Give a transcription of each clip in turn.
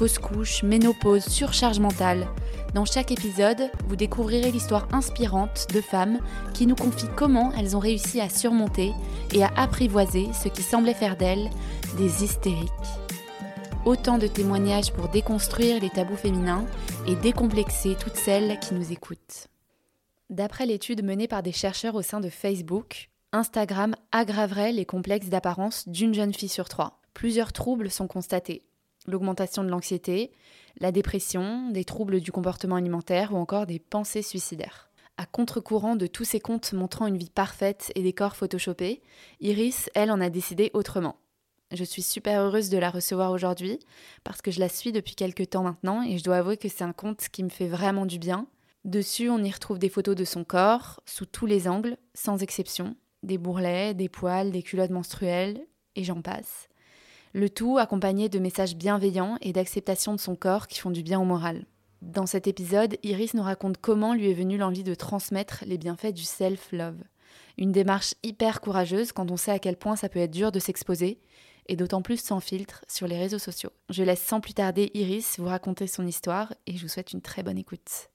fausse couche, ménopause, surcharge mentale. Dans chaque épisode, vous découvrirez l'histoire inspirante de femmes qui nous confient comment elles ont réussi à surmonter et à apprivoiser ce qui semblait faire d'elles des hystériques. Autant de témoignages pour déconstruire les tabous féminins et décomplexer toutes celles qui nous écoutent. D'après l'étude menée par des chercheurs au sein de Facebook, Instagram aggraverait les complexes d'apparence d'une jeune fille sur trois. Plusieurs troubles sont constatés, l'augmentation de l'anxiété, la dépression, des troubles du comportement alimentaire ou encore des pensées suicidaires. À contre-courant de tous ces comptes montrant une vie parfaite et des corps photoshopés, Iris, elle, en a décidé autrement. Je suis super heureuse de la recevoir aujourd'hui parce que je la suis depuis quelques temps maintenant et je dois avouer que c'est un compte qui me fait vraiment du bien. Dessus, on y retrouve des photos de son corps, sous tous les angles, sans exception, des bourrelets, des poils, des culottes menstruelles, et j'en passe. Le tout accompagné de messages bienveillants et d'acceptation de son corps qui font du bien au moral. Dans cet épisode, Iris nous raconte comment lui est venue l'envie de transmettre les bienfaits du self-love. Une démarche hyper courageuse quand on sait à quel point ça peut être dur de s'exposer, et d'autant plus sans filtre sur les réseaux sociaux. Je laisse sans plus tarder Iris vous raconter son histoire et je vous souhaite une très bonne écoute.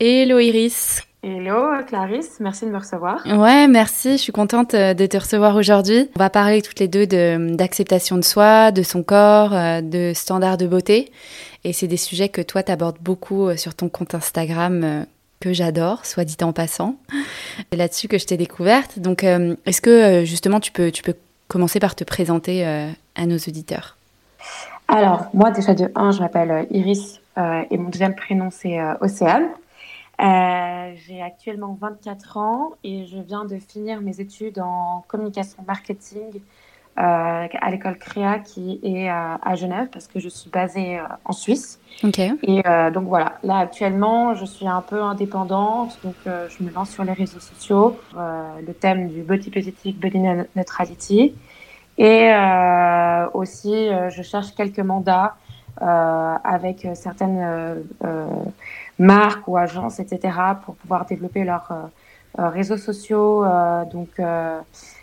Hello Iris, Hello Clarisse, merci de me recevoir. Ouais, merci, je suis contente euh, de te recevoir aujourd'hui. On va parler toutes les deux d'acceptation de, soi, de son corps, euh, de standards de beauté. Et c'est des sujets que toi, t'abordes beaucoup euh, sur ton compte Instagram que j'adore, soit dit en passant. C'est là-dessus que je t'ai découverte. Donc, est-ce que justement tu peux, tu peux commencer par te présenter à nos auditeurs? Alors, moi déjà de 1, je m'appelle Iris et mon deuxième prénom c'est Océane. Euh, j'ai actuellement 24 ans et je viens de finir mes études en communication marketing euh, à l'école Créa qui est à, Genève parce que je suis basée euh, en Suisse. Et donc voilà, là actuellement je suis un peu indépendante, donc je me lance sur les réseaux sociaux, le thème du body positive, body neutrality. Et aussi je cherche quelques mandats avec certaines marques ou agences, etc., pour pouvoir développer leurs euh, euh, réseaux sociaux. Euh, donc,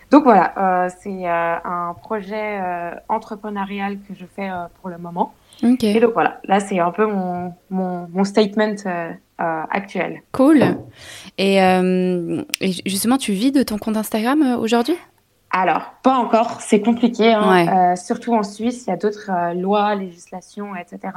donc voilà, c'est un projet entrepreneurial que je fais pour le moment. Et donc voilà, là c'est un peu mon, mon, mon statement actuel. Cool. Et, et, justement, tu vis de ton compte Instagram aujourd'hui? Alors, pas encore, c'est compliqué. Hein. surtout en Suisse, il y a d'autres lois, législations, etc.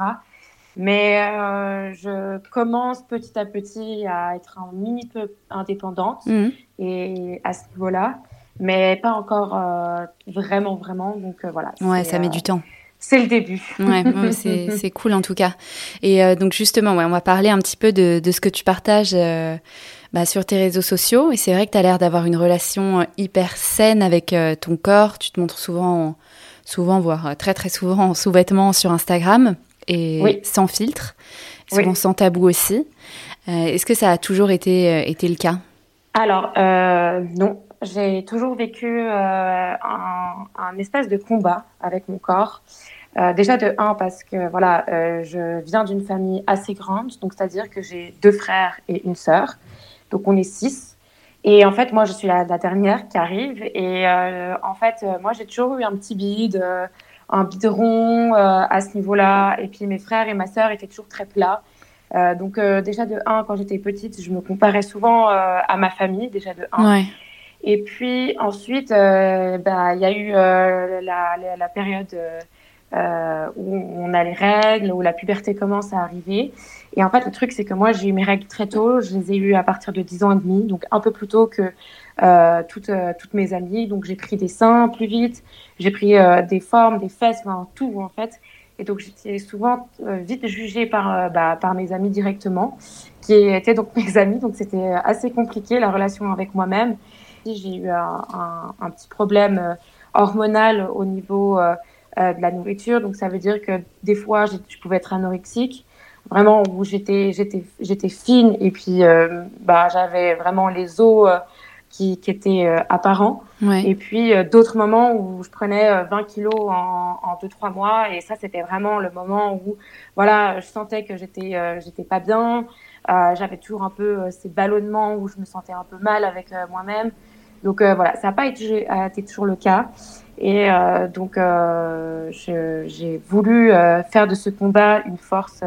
Mais euh, je commence petit à petit à être un mini peu indépendante mhm. et à ce niveau-là, mais pas encore euh, vraiment, vraiment. Donc euh, voilà. Ouais, ça met du temps. C'est le début. Ouais, c'est cool en tout cas. Et donc justement, ouais, on va parler un petit peu de, de ce que tu partages bah, sur tes réseaux sociaux. Et c'est vrai que tu as l'air d'avoir une relation hyper saine avec ton corps. Tu te montres souvent, souvent, voire très très souvent en sous-vêtements sur Instagram et sans filtre, souvent sans tabou aussi. Euh, est-ce que ça a toujours été, euh, été le cas? Alors, euh, non. J'ai toujours vécu un, un, espèce de combat avec mon corps. déjà de un parce que voilà, je viens d'une famille assez grande, donc c'est-à-dire que j'ai deux frères et une sœur, donc on est six. Et en fait, moi, je suis la, la dernière qui arrive. Et en fait, moi, j'ai toujours eu un petit bide un bideron euh, à ce niveau-là. Et puis mes frères et ma sœur étaient toujours très plats. Euh, donc euh, déjà de 1, quand j'étais petite, je me comparais souvent à ma famille, déjà de 1. Et puis ensuite, bah, il y a eu la, la, période où on a les règles, où la puberté commence à arriver. Et en fait, le truc, c'est que moi, j'ai eu mes règles très tôt. Je les ai eues à partir de 10 ans et demi, donc un peu plus tôt que euh, toutes, euh, toutes mes amies. Donc j'ai pris des seins plus vite, j'ai pris euh, des formes, des fesses, tout en fait. Et donc j'étais souvent vite jugée par, bah, par mes amis directement, qui étaient donc mes amis. Donc c'était assez compliqué la relation avec moi-même. J'ai eu un, petit problème hormonal au niveau de la nourriture. Donc ça veut dire que des fois je pouvais être anorexique vraiment où j'étais j'étais j'étais fine et puis bah j'avais vraiment les os qui, qui étaient apparents. Et puis d'autres moments où je prenais 20 kilos en, en 2-3 mois et ça c'était vraiment le moment où voilà je sentais que j'étais j'étais pas bien. j'avais toujours un peu ces ballonnements où je me sentais un peu mal avec moi-même. Donc voilà, ça n'a pas été, été, toujours le cas. Et euh, donc, euh, j'ai voulu euh, faire de ce combat une force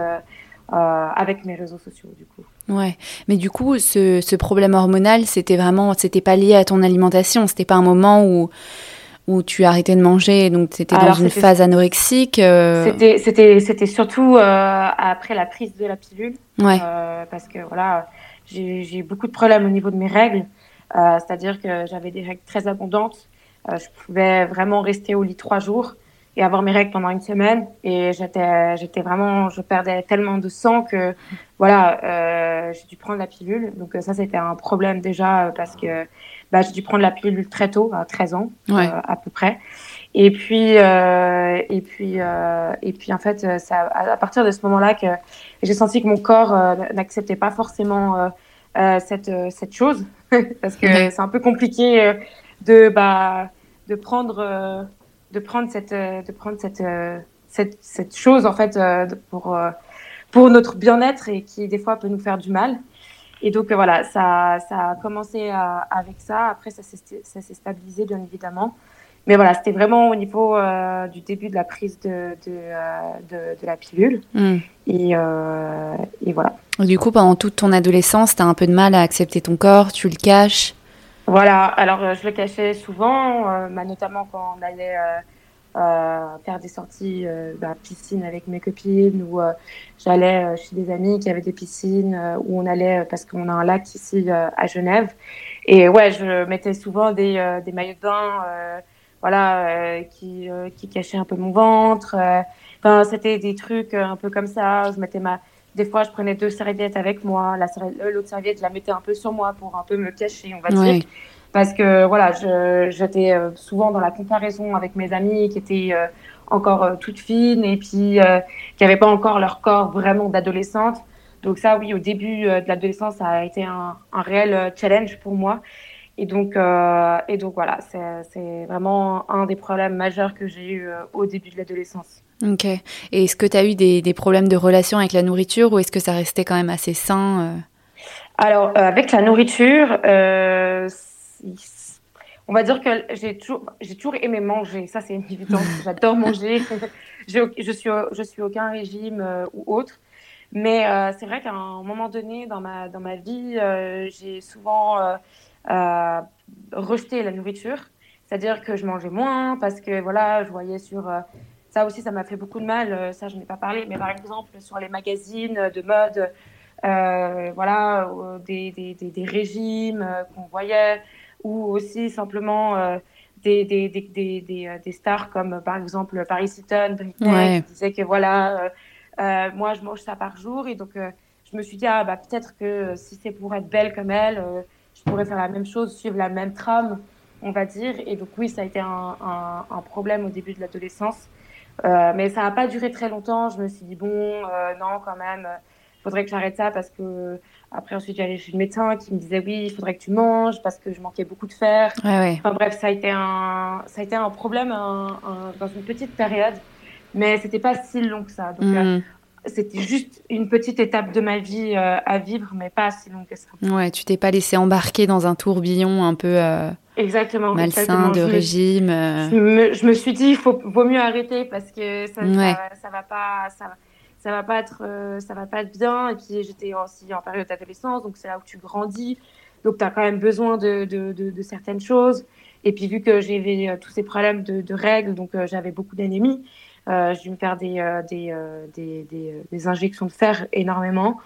avec mes réseaux sociaux, du coup. Ouais, mais du coup, ce, ce problème hormonal, c'était vraiment, c'était pas lié à ton alimentation, c'était pas un moment où où tu arrêtais de manger, donc c'était dans une phase anorexique. C'était c'était c'était surtout après la prise de la pilule, ouais. parce que voilà, j'ai eu beaucoup de problèmes au niveau de mes règles, c'est-à-dire que j'avais des règles très abondantes euh, je pouvais vraiment rester au lit trois jours et avoir mes règles pendant une semaine. Et j'étais, j'étais vraiment, je perdais tellement de sang que, voilà, euh, j'ai dû prendre la pilule. Donc ça, c'était un problème déjà parce que bah, j'ai dû prendre la pilule très tôt, à 13 ans ouais. euh, à peu près. Et puis, euh, et puis, euh, et puis, en fait, ça, à partir de ce moment-là, que j'ai senti que mon corps n'acceptait pas forcément cette cette chose, parce que c'est un peu compliqué de bah de prendre euh, de prendre cette euh, de prendre cette euh, cette, cette chose en fait pour pour notre bien-être et qui des fois peut nous faire du mal. Et donc voilà, ça, ça a commencé avec ça. Après, ça s'est stabilisé bien évidemment. Mais voilà, c'était vraiment au niveau du début de la prise de, de, de, de la pilule. Mm. Et, et, voilà. Du coup, pendant toute ton adolescence, tu as un peu de mal à accepter ton corps, tu le caches? Voilà, alors euh, je le cachais souvent, euh, bah, notamment quand on allait euh, faire des sorties bah, piscine avec mes copines ou j'allais chez des amis qui avaient des piscines où on allait parce qu'on a un lac ici à Genève. Et ouais, je mettais souvent des, des maillots de bain voilà, qui, qui cachaient un peu mon ventre. Enfin, c'était des trucs un peu comme ça. Je mettais ma, des fois, je prenais deux serviettes avec moi. Euh, l'autre serviette, je la mettais un peu sur moi pour un peu me cacher, on va dire. Parce que voilà, j'étais euh, souvent dans la comparaison avec mes amis qui étaient euh, encore toutes fines et puis qui n'avaient pas encore leur corps vraiment d'adolescente. Donc ça, oui, au début de l'adolescence, ça a été un, un, réel challenge pour moi. Et donc, et donc voilà, c'est vraiment un des problèmes majeurs que j'ai eu au début de l'adolescence. Ok. Et est-ce que tu as eu des, des, problèmes de relation avec la nourriture ou est-ce que ça restait quand même assez sain euh? Alors, euh, avec la nourriture, euh, on va dire que j'ai toujours, j'ai toujours aimé manger. Ça, c'est une évidence. J'adore manger. je, je, suis, je suis aucun régime euh, ou autre. Mais c'est vrai qu'à un moment donné dans ma, dans ma vie, j'ai souvent rejeté la nourriture. C'est-à-dire que je mangeais moins parce que voilà, je voyais sur ça aussi, ça m'a fait beaucoup de mal. Euh, ça, je n'ai pas parlé. Mais par exemple, sur les magazines de mode, euh, voilà, des, des, des, régimes euh, qu'on voyait, ou aussi simplement des, des, stars comme par exemple Paris Hilton, qui disaient que voilà, moi je mange ça par jour. Et donc, je me suis dit, ah, bah, peut-être que si c'est pour être belle comme elle, je pourrais faire la même chose, suivre la même trame, on va dire. Et donc, oui, ça a été un, un, un problème au début de l'adolescence. Euh, mais ça n'a pas duré très longtemps. Je me suis dit, bon, euh, non, quand même, il faudrait que j'arrête ça parce que. Après, ensuite, j'allais chez le médecin qui me disait, oui, il faudrait que tu manges parce que je manquais beaucoup de fer. Enfin, bref, ça a été un, ça a été un problème dans une petite période, mais c'était pas si long que ça. Donc, euh, mm. C'était juste une petite étape de ma vie à vivre, mais pas si long que ça. Ouais, tu t'es pas laissé embarquer dans un tourbillon un peu. Exactement. Malsain, de régime. Euh. Je me, je me, suis dit, il faut, vaut mieux arrêter parce que ça, ça, va pas, ça, ça va pas être, euh, ça va pas être bien. Et puis j'étais aussi en période d'adolescence, donc c'est là où tu grandis, donc tu as quand même besoin de, de, de, certaines choses. Et puis vu que j'avais euh, tous ces problèmes de, règles, donc j'avais beaucoup d'anémie. Euh, j'ai dû me faire des, des, des, des, des, injections de fer énormément.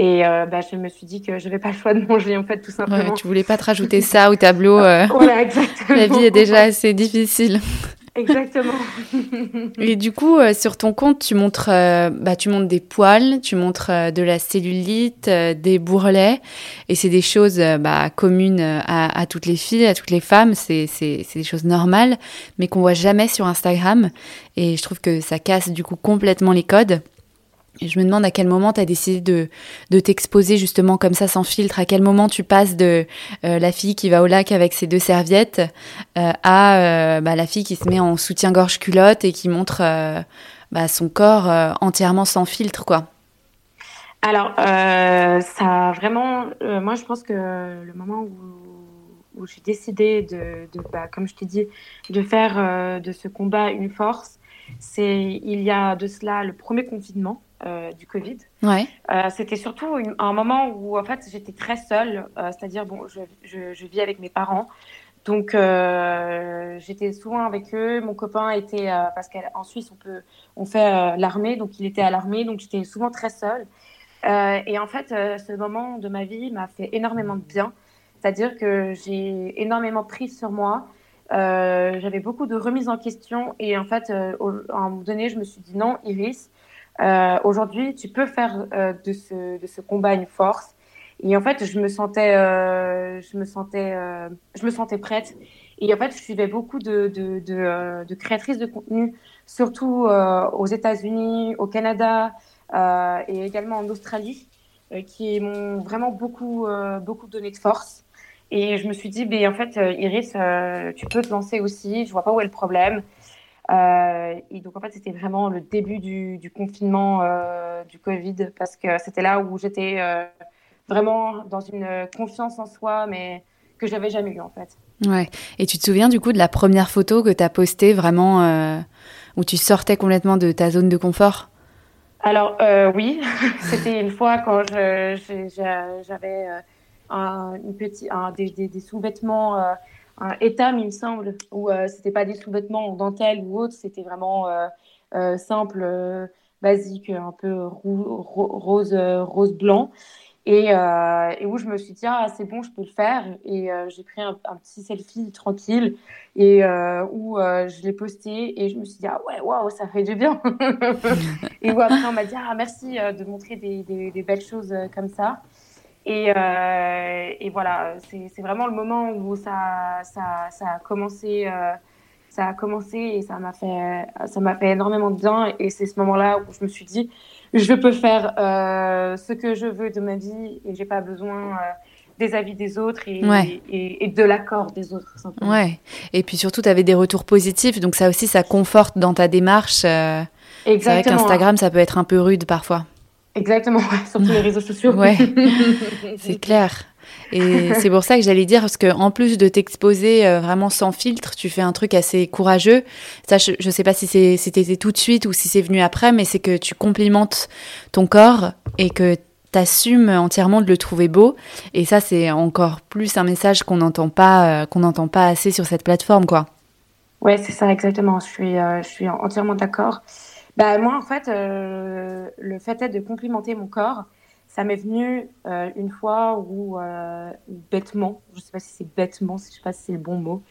Et euh, bah, je me suis dit que je n'avais pas le choix de manger, en fait, tout simplement. Ouais, tu voulais pas te rajouter ça au tableau. Euh... Voilà, exactement. La vie est déjà assez difficile. Exactement. et du coup, euh, sur ton compte, tu montres, euh, bah, tu montres des poils, tu montres euh, de la cellulite, des bourrelets, et c'est des choses bah, communes à, toutes les filles, à toutes les femmes. C'est des choses normales, mais qu'on voit jamais sur Instagram. Et je trouve que ça casse du coup complètement les codes. Je me demande à quel moment tu as décidé de, de t'exposer justement comme ça sans filtre, à quel moment tu passes de euh, la fille qui va au lac avec ses deux serviettes euh, à bah, la fille qui se met en soutien-gorge culotte et qui montre bah, son corps entièrement sans filtre, quoi. Alors, ça vraiment, moi je pense que le moment où j'ai décidé de, bah, comme je t'ai dit, de faire euh, de ce combat une force, c'est il y a de cela le premier confinement euh, du Covid. Ouais. Euh, c'était surtout un moment où en fait j'étais très seule, c'est-à-dire bon, je, je, vis avec mes parents, donc j'étais souvent avec eux. Mon copain était parce qu'en Suisse on peut on fait l'armée, donc il était à l'armée, donc j'étais souvent très seule. et en fait, ce moment de ma vie m'a fait énormément de bien c'est-à-dire que j'ai énormément pris sur moi. Euh, j'avais beaucoup de remises en question et en fait, euh, à un moment donné, je me suis dit non, Iris, euh, aujourd'hui, tu peux faire de, ce, de ce combat une force. Et en fait, je me sentais, je me sentais, je me sentais prête. Et en fait, je suivais beaucoup de, de, de, de créatrices de contenu, surtout aux États-Unis, au Canada et également en Australie, qui m'ont vraiment beaucoup, beaucoup donné de force. Et je me suis dit, ben, en fait, euh, Iris, euh, tu peux te lancer aussi. Je vois pas où est le problème. Euh, et donc, en fait, c'était vraiment le début du, du confinement du Covid parce que c'était là où j'étais vraiment dans une confiance en soi, mais que j'avais jamais eu en fait. Ouais. Et tu te souviens du coup de la première photo que tu as postée vraiment où tu sortais complètement de ta zone de confort? Alors, oui, c'était une fois quand j'avais un, des, des, des sous-vêtements euh, un étam, il me semble, où euh, c'était pas des sous-vêtements en dentelle ou autre, c'était vraiment euh, simple, basique, un peu rose, rose blanc. Et, euh, où je me suis dit ah c'est bon je peux le faire. Et euh, j'ai pris un, petit selfie tranquille et euh, où je l'ai posté et je me suis dit ah ouais waouh ça fait du bien. Et où après on m'a dit ah merci de montrer des belles choses comme ça et, euh, et voilà, c'est vraiment le moment où ça, ça, ça a commencé. Euh, ça a commencé et ça m'a fait, ça m'a fait énormément de bien. Et c'est ce moment-là où je me suis dit, je peux faire euh, ce que je veux de ma vie et j'ai pas besoin des avis des autres et, et, et de l'accord des autres. Simplement. Ouais. Et puis surtout, tu avais des retours positifs, donc ça aussi, ça conforte dans ta démarche. Exactement. C'est vrai qu'Instagram, ça peut être un peu rude parfois. Exactement, surtout les réseaux sociaux. Ouais, c'est clair. Et c'est pour ça que j'allais dire, parce que en plus de t'exposer euh, vraiment sans filtre, tu fais un truc assez courageux. Ça, je, ne sais pas si c'était tout de suite ou si c'est venu après, mais c'est que tu complimentes ton corps et que tu assumes entièrement de le trouver beau. Et ça, c'est encore plus un message qu'on n'entend pas, euh, qu'on n'entend pas assez sur cette plateforme, quoi. Ouais, c'est ça, exactement. Je suis, euh, je suis entièrement d'accord. Bah, moi, en fait, euh, le fait est de complimenter mon corps, ça m'est venu euh, une fois où, euh, bêtement, je ne sais pas si c'est bêtement, je ne sais pas si c'est le bon mot,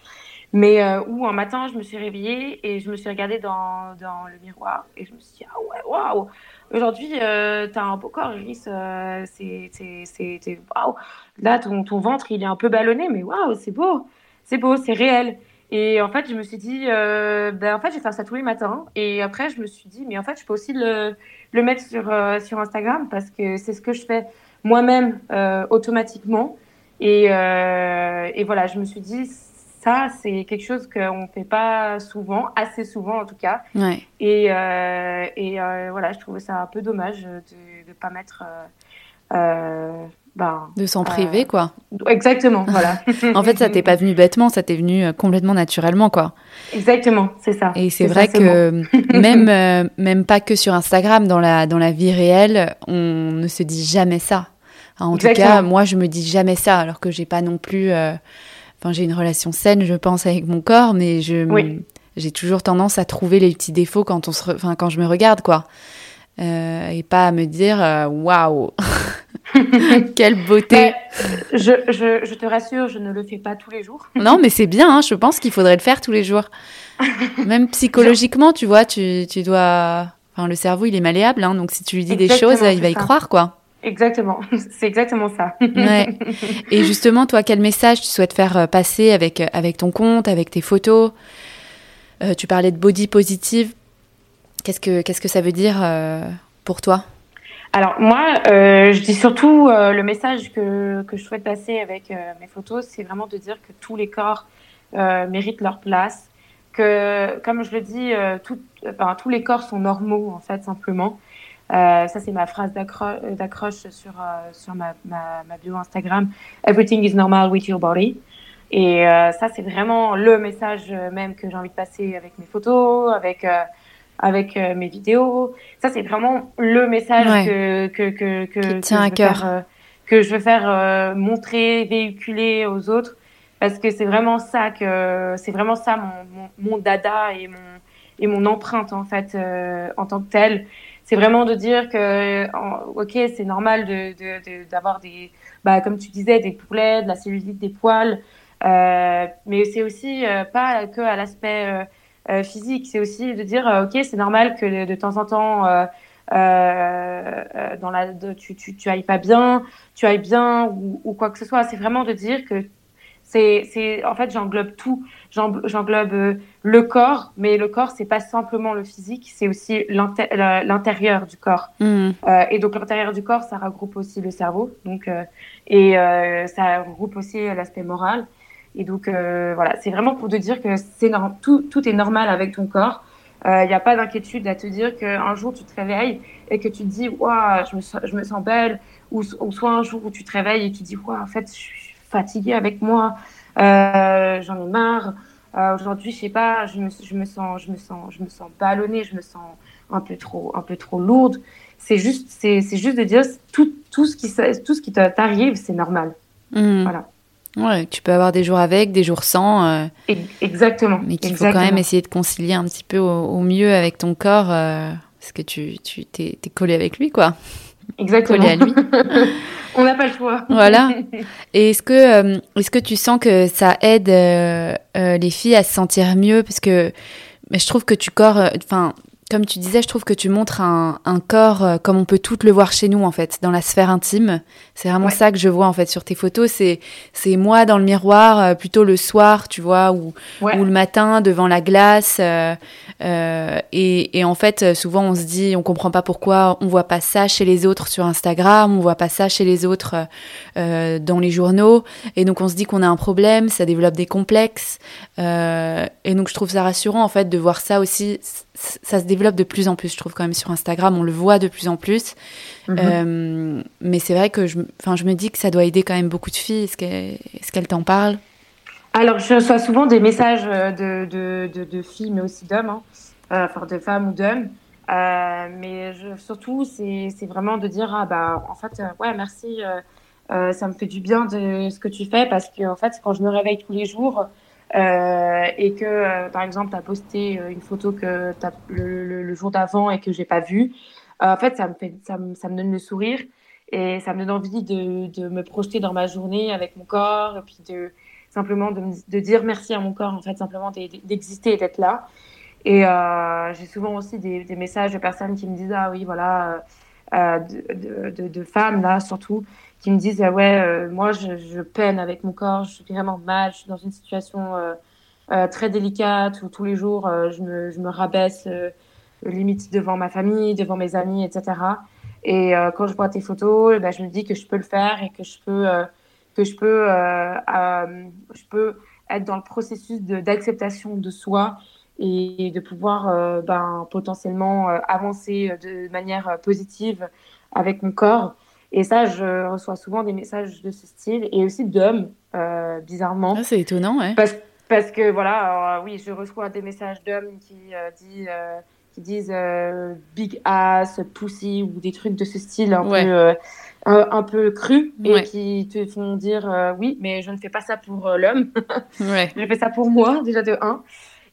mais où un matin, je me suis réveillée et je me suis regardée dans, dans le miroir et je me suis dit, ah ouais, waouh, aujourd'hui, tu as un beau corps, Iris, c'est waouh. Là, ton, ton ventre, il est un peu ballonné, mais waouh, c'est beau, c'est beau, c'est réel. Et en fait, je me suis dit, euh, ben, en fait, je vais faire ça tous les matins. Et après, je me suis dit, mais en fait, je peux aussi le, le mettre sur, euh, sur Instagram parce que c'est ce que je fais moi-même euh, automatiquement. Et, euh, et voilà, je me suis dit, ça, c'est quelque chose qu'on ne fait pas souvent, assez souvent en tout cas. Ouais. Et, euh, et voilà, je trouvais ça un peu dommage de ne pas mettre. Ben, de s'en priver, euh, quoi. Exactement, voilà. en fait, ça t'est pas venu bêtement, ça t'est venu euh, complètement naturellement, quoi. Exactement, c'est ça. Et c'est vrai que même, euh, même pas que sur Instagram, dans la, dans la vie réelle, on ne se dit jamais ça. En tout cas, moi, je me dis jamais ça, alors que j'ai pas non plus. Enfin, j'ai une relation saine, je pense, avec mon corps, mais je. J'ai toujours tendance à trouver les petits défauts quand on se, enfin, quand je me regarde, quoi. et pas à me dire waouh Quelle beauté. je, je, je, te rassure, je ne le fais pas tous les jours. non, mais c'est bien, hein, je pense qu'il faudrait le faire tous les jours. Même psychologiquement, tu vois, tu, tu dois... Enfin, le cerveau, il est malléable, hein, donc si tu lui dis des choses, il va y croire, quoi. Exactement, c'est exactement ça. ouais. Et justement, toi, quel message tu souhaites faire euh, passer avec, euh, avec ton compte, avec tes photos? Euh, Tu parlais de body positive. Qu'est-ce que, qu'est-ce que ça veut dire pour toi? Alors moi, euh, je dis surtout euh, le message que, que je souhaite passer avec euh, mes photos, c'est vraiment de dire que tous les corps méritent leur place, que comme je le dis, tout, enfin, tous les corps sont normaux en fait simplement. ça c'est ma phrase d'accroche sur sur ma, ma, ma, bio Instagram. Everything is normal with your body. Et ça c'est vraiment le message même que j'ai envie de passer avec mes photos, avec avec euh, mes vidéos. Ça, c'est vraiment le message que, que, que, que, tient à cœur. Euh, que je veux faire euh, montrer, véhiculer aux autres. Parce que c'est vraiment ça que c'est vraiment ça mon, mon, dada et mon et mon empreinte en fait en tant que telle. C'est vraiment de dire que ok c'est normal de d'avoir de, des bah comme tu disais des poulets, de la cellulite, des poils, mais c'est aussi pas que à l'aspect euh, physique. C'est aussi de dire, euh, ok, c'est normal que de, temps en temps, euh, dans la, tu, tu, tu ailles pas bien, tu ailles bien ou, ou quoi que ce soit. C'est vraiment de dire que c'est, c'est, en fait, j'englobe tout. J'englobe le corps, mais le corps, c'est pas simplement le physique, c'est aussi l'intérieur du corps. Mmh. Euh, et donc, l'intérieur du corps, ça regroupe aussi le cerveau, donc, euh, et euh, ça regroupe aussi l'aspect moral. Et donc, euh, voilà, c'est vraiment pour te dire que c'est tout, tout est normal avec ton corps. Il euh, n'y a pas d'inquiétude à te dire qu'un jour tu te réveilles et que tu te dis, waouh, je, me sens, je me sens belle. Ou, soit un jour où tu te réveilles et tu te dis, waouh, en fait, je suis fatiguée avec moi, euh, j'en ai marre. Aujourd'hui, je sais pas, je me, je me sens, je me sens, je me sens ballonnée, je me sens un peu trop, un peu trop lourde. C'est juste, c'est, juste de dire tout, tout ce qui, tout ce qui t'arrive, c'est normal. Mmh. Voilà. Ouais, tu peux avoir des jours avec, des jours sans. Euh, exactement. Mais qu'il faut quand même essayer de concilier un petit peu au, mieux avec ton corps, euh, parce que tu, tu t'es, collé avec lui, quoi. Exactement. Collé à lui. On n'a pas le choix. Voilà. Et est-ce que, euh, est-ce que tu sens que ça aide les filles à se sentir mieux, parce que mais je trouve que tu corps, enfin, comme tu disais, je trouve que tu montres un, un, corps euh, comme on peut tout le voir chez nous en fait, dans la sphère intime. C'est vraiment ça que je vois en fait sur tes photos. C'est c'est moi dans le miroir, euh, plutôt le soir, tu vois, ou ou le matin devant la glace. Euh, euh et, et, en fait, souvent on se dit, on comprend pas pourquoi on voit pas ça chez les autres sur Instagram, on voit pas ça chez les autres dans les journaux. Et donc on se dit qu'on a un problème, ça développe des complexes. et donc je trouve ça rassurant en fait de voir ça aussi ça se développe de plus en plus, je trouve, quand même, sur Instagram. On le voit de plus en plus. Mhm. Euh, mais c'est vrai que je, je me dis que ça doit aider quand même beaucoup de filles. Est-ce qu'elles est t'en parlent? Alors, je reçois souvent des messages euh, de, de, de, filles, mais aussi d'hommes, hein. euh, enfin, de femmes ou d'hommes. mais surtout, c'est vraiment de dire, ah bah, en fait, ouais, merci, ça me fait du bien de ce que tu fais, parce que, en fait, quand je me réveille tous les jours, euh, et que, euh, par exemple, tu as posté euh, une photo que as le, le, le, jour d'avant et que j'ai pas vue, en fait, ça me, fait, ça, me, ça me donne le sourire et ça me donne envie de, de me projeter dans ma journée avec mon corps et puis de simplement de, de dire merci à mon corps, en fait, simplement d'exister et d'être là. Et euh, j'ai souvent aussi des, des, messages de personnes qui me disent Ah oui, voilà, euh, de, de, femmes là surtout, qui me disent ah ouais euh, moi je, je, peine avec mon corps je suis vraiment mal je suis dans une situation euh, euh très délicate où tous les jours euh, je me, je, me, rabaisse limite devant ma famille devant mes amis etc et quand je vois tes photos eh ben, je me dis que je peux le faire et que je peux que je peux je peux être dans le processus d'acceptation de, soi et de pouvoir ben, potentiellement avancer de manière positive avec mon corps et ça, je reçois souvent des messages de ce style et aussi d'hommes, euh, bizarrement. Ah, c'est étonnant, ouais. Parce, parce que voilà, alors, oui, je reçois des messages d'hommes qui, euh, dit, euh, qui disent euh, big ass, pussy ou des trucs de ce style un peu euh, un, peu cru et qui te font dire oui, mais je ne fais pas ça pour l'homme. ouais. Je fais ça pour moi, déjà de un.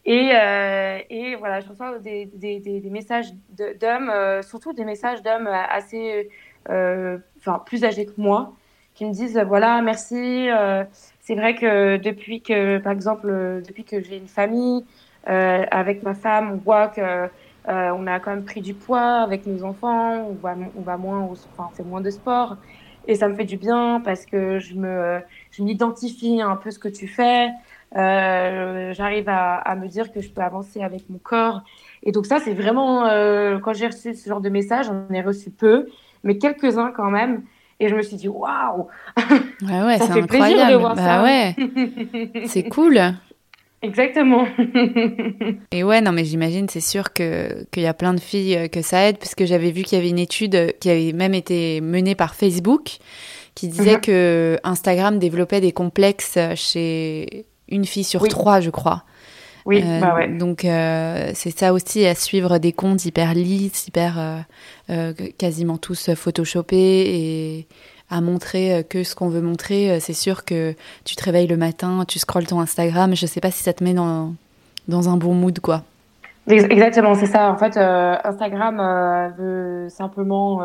Et, euh, et voilà, je reçois des, des, des, des messages d'hommes, euh, surtout des messages d'hommes assez enfin plus âgés que moi, qui me disent voilà merci. Euh, c'est vrai que depuis que, par exemple, depuis que j'ai une famille avec ma femme, on voit que on a quand même pris du poids avec nos enfants, on va, on va moins, enfin, on fait moins de sport. Et ça me fait du bien parce que je me, je m'identifie un peu ce que tu fais. Euh, j'arrive à, à, me dire que je peux avancer avec mon corps. Et donc ça, c'est vraiment, euh, quand j'ai reçu ce genre de message, j'en ai reçu peu, mais quelques-uns quand même. Et je me suis dit, waouh Ouais, ouais, c'est incroyable. De voir bah ça. ouais, c'est cool. Exactement. et ouais, non, mais j'imagine, c'est sûr que qu'il y a plein de filles euh, que ça aide, parce que j'avais vu qu'il y avait une étude qui avait même été menée par Facebook, qui disait mhm. que Instagram développait des complexes chez une fille sur trois, je crois. Oui, euh, bah ouais. Donc euh, c'est ça aussi à suivre des comptes hyper lisses, hyper quasiment tous photoshopés et à montrer euh, que ce qu'on veut montrer. Euh, c'est sûr que tu te réveilles le matin, tu scrolles ton Instagram, je sais pas si ça te met dans, dans un bon mood, quoi. Exactement, c'est ça. En fait, euh, Instagram veut simplement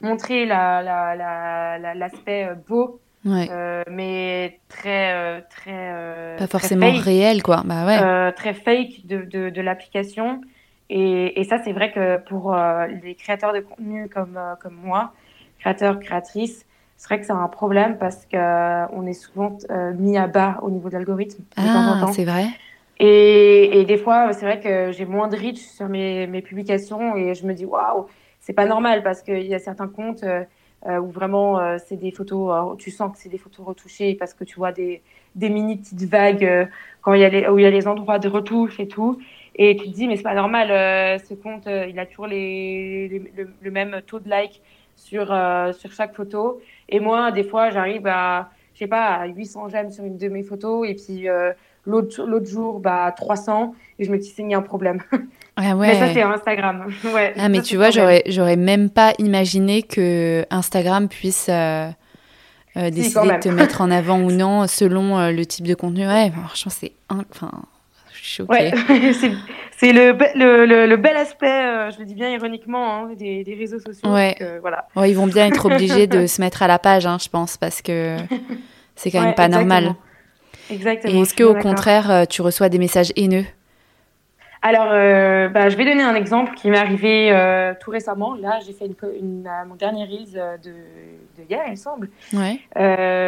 montrer l'aspect la, beau, mais très, très. Pas forcément réel, quoi. Bah ouais. très fake de, de, de l'application. Et, et, ça, c'est vrai que pour les créateurs de contenu comme, comme moi, créateurs, créatrices, c'est vrai que c'est un problème parce qu'on euh, est souvent euh, mis à bas au niveau de l'algorithme. Ah, c'est vrai. Et, et, des fois, c'est vrai que j'ai moins de reach sur mes, mes, publications et je me dis waouh, c'est pas normal parce qu'il y a certains comptes euh, où vraiment c'est des photos, tu sens que c'est des photos retouchées parce que tu vois des, des mini petites vagues quand il y a les, où il y a les endroits de retouche et tout. Et tu te dis, mais c'est pas normal, ce compte, il a toujours les, le, le, même taux de like sur, sur chaque photo. Et moi, des fois, j'arrive à, je sais pas, à 800 j'aime sur une de mes photos et puis euh, l'autre jour, bah 300 et je me dis c'est y a un problème. Ah ouais. Mais ça c'est Instagram. ouais, ah mais tu vois, j'aurais j'aurais même pas imaginé que Instagram puisse euh, euh, décider de te mettre en avant ou non selon le type de contenu. Ouais, franchement c'est enfin Ouais, c'est le, le, le, bel aspect, euh, je le dis bien ironiquement, hein, des, des, réseaux sociaux. Ouais. voilà. ils vont bien être obligés de se mettre à la page, hein, je pense, parce que c'est quand même pas normal. Exactement. Et est-ce qu'au contraire, euh, tu reçois des messages haineux? Alors, euh, bah, je vais donner un exemple qui m'est arrivé tout récemment. Là, j'ai fait une, mon dernier Reels de, de, hier, il me semble. Ouais.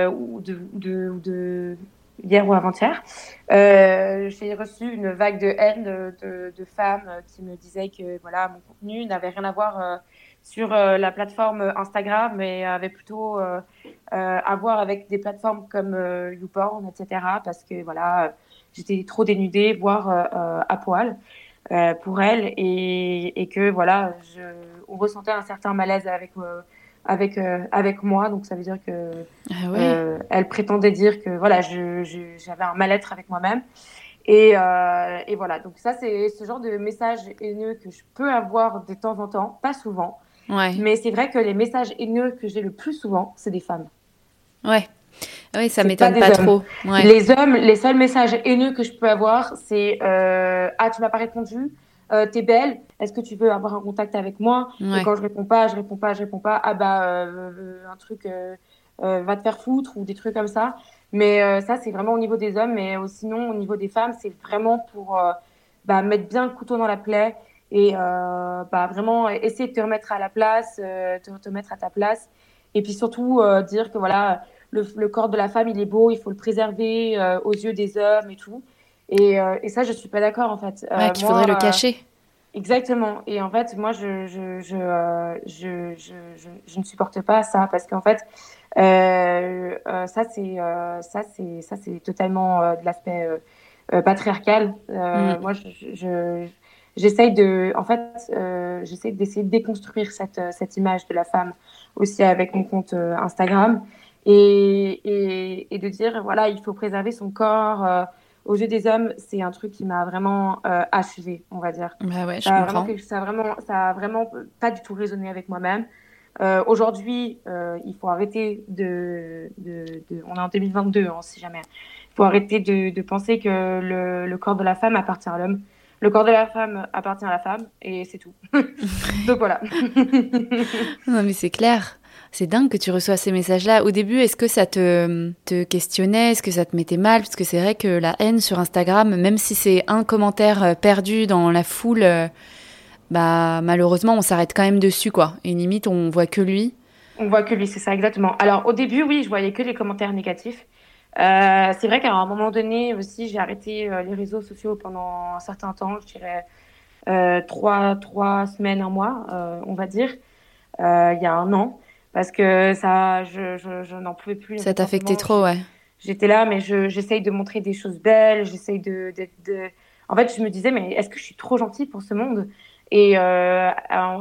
ou de, de, de, hier ou avant-hier, euh, j'ai reçu une vague de haine de, de, femmes qui me disaient que voilà mon contenu n'avait rien à voir euh, sur euh, la plateforme Instagram, mais avait plutôt à voir avec des plateformes comme YouPorn, etc. Parce que voilà, j'étais trop dénudée, voire à poil. pour elles et, et, que voilà, je, on ressentait un certain malaise avec avec euh, avec moi. Donc ça veut dire que ah euh, elle prétendait dire que voilà je, j'avais un mal-être avec moi-même. Et, euh, et voilà. Donc ça c'est ce genre de message haineux que je peux avoir de temps en temps. Pas souvent. Ouais. mais c'est vrai que les messages haineux que j'ai le plus souvent c'est des femmes. Ouais oui, ça m'étonne pas, trop. Les hommes, les seuls messages haineux que je peux avoir, c'est Ah, tu m'as pas répondu, euh, t'es belle, est-ce que tu veux avoir un contact avec moi? Et quand je réponds pas, je réponds pas, je réponds pas, ah bah euh, un truc euh, va te faire foutre ou des trucs comme ça. Mais ça, c'est vraiment au niveau des hommes, mais sinon au niveau des femmes, c'est vraiment pour bah, mettre bien le couteau dans la plaie et bah, vraiment essayer de te remettre à la place, te, te mettre à ta place, et puis surtout dire que voilà, le, corps de la femme, il est beau, il faut le préserver aux yeux des hommes et tout. Et, euh, et, ça, je suis pas d'accord en fait. Euh, ouais, qu'il faudrait le cacher. Euh, exactement. Et en fait, moi, je, je, je, je, ne supporte pas ça parce qu'en fait, ça, c'est ça, c'est ça, c'est totalement de l'aspect patriarcal. Mm. Moi, je, j'essaye de, en fait, j'essaie d'essayer de déconstruire cette, cette image de la femme aussi avec mon compte Instagram et, et, et, de dire voilà, il faut préserver son corps aux yeux des hommes, c'est un truc qui m'a vraiment euh, achevé, on va dire. Bah ouais, je ça, comprends. Vraiment, ça, a vraiment, ça a vraiment pas du tout résonné avec moi-même. Euh, Aujourd'hui, euh, il faut arrêter de, de, de, On est en 2022, on sait jamais. Il faut arrêter de, de penser que le, le, corps de la femme appartient à l'homme. Le corps de la femme appartient à la femme et c'est tout. Donc voilà. non mais c'est clair. C'est dingue que tu reçois ces messages-là. Au début, est-ce que ça te, te questionnait? Est-ce que ça te mettait mal? Parce que c'est vrai que la haine sur Instagram, même si c'est un commentaire euh, perdu dans la foule, euh, bah malheureusement, on s'arrête quand même dessus, quoi. Et limite, on voit que lui. On voit que lui, c'est ça, exactement. Alors, au début, oui, je voyais que les commentaires négatifs. Euh, c'est vrai qu'à un moment donné aussi, j'ai arrêté les réseaux sociaux pendant un certain temps, je dirais trois, trois semaines, un mois, on va dire. il y a un an parce que ça, je, je, je n'en pouvais plus. Ça t'affectait trop, ouais. J'étais là, mais j'essaye de montrer des choses belles, j'essaye de, de, En fait, je me disais, mais est-ce que je suis trop gentille pour ce monde? Et euh,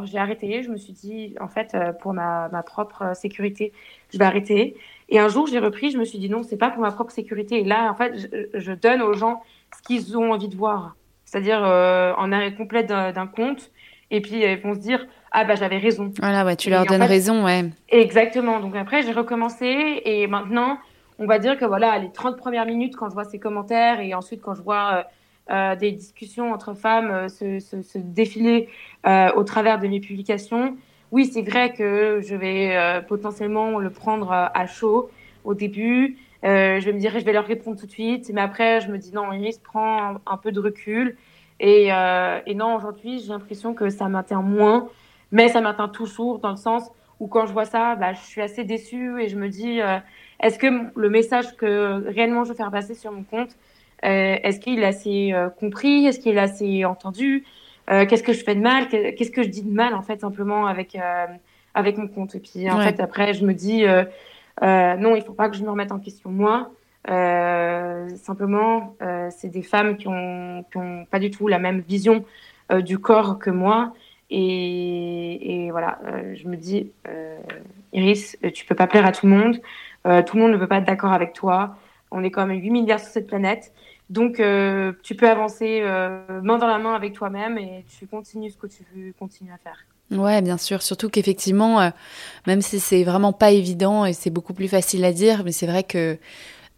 j'ai arrêté, je me suis dit, en fait, euh, pour ma, ma, propre sécurité, je vais arrêter. Et un jour, j'ai repris, je me suis dit, non, c'est pas pour ma propre sécurité. Et là, en fait, je, je donne aux gens ce qu'ils ont envie de voir. C'est-à-dire euh, en arrêt complet d'un compte. Et puis, ils vont se dire, ah bah j'avais raison. Voilà, ouais, tu leur donnes raison, ouais. Exactement. Donc après, j'ai recommencé et maintenant, on va dire que voilà, les 30 premières minutes, quand je vois ces commentaires et ensuite quand je vois euh, euh des discussions entre femmes euh, se, se, se, défiler euh, au travers de mes publications, oui, c'est vrai que je vais potentiellement le prendre à chaud au début. je vais me dire, je vais leur répondre tout de suite. Mais après, je me dis, non, Iris, prend un, un peu de recul. Et, et non, aujourd'hui, j'ai l'impression que ça m'atteint moins mais ça m'atteint toujours dans le sens où quand je vois ça, bah, je suis assez déçue et je me dis, euh, est-ce que le message que réellement je veux faire passer sur mon compte, euh, est-ce qu'il est assez euh, compris Est-ce qu'il est assez entendu Qu'est-ce que je fais de mal Qu'est-ce que je dis de mal en fait simplement avec avec mon compte Et puis en fait après je me dis non, il faut pas que je me remette en question moi. Simplement, c'est des femmes qui ont, qui ont pas du tout la même vision du corps que moi et, voilà, euh, je me dis, euh, Iris, euh, tu peux pas plaire à tout le monde. tout le monde ne peut pas être d'accord avec toi. On est quand même 8 milliards sur cette planète. Donc, tu peux avancer main dans la main avec toi-même et tu continues ce que tu veux continuer à faire. Ouais, bien sûr. Surtout qu'effectivement, même si c'est vraiment pas évident et c'est beaucoup plus facile à dire, mais c'est vrai que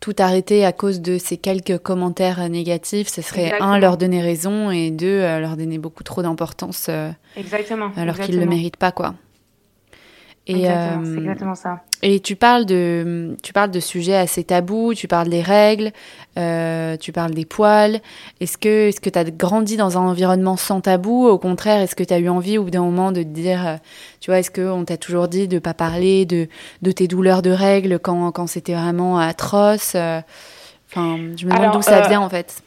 tout arrêter à cause de ces quelques commentaires négatifs, ce serait un leur donner raison et deux euh, leur donner beaucoup trop d'importance. Euh, exactement. Alors qu'ils ne le méritent pas, quoi. Et, euh, c'est exactement ça. Et tu parles de, tu parles de sujets assez tabous, tu parles des règles, euh, tu parles des poils. Est-ce que, est-ce que tu as grandi dans un environnement sans tabou? Au contraire, est-ce que tu as eu envie au bout d'un moment de te dire, euh, tu vois, est-ce qu'on t'a toujours dit de pas parler de, de tes douleurs de règles quand, quand c'était vraiment atroce? Enfin, je me demande d'où ça vient en fait.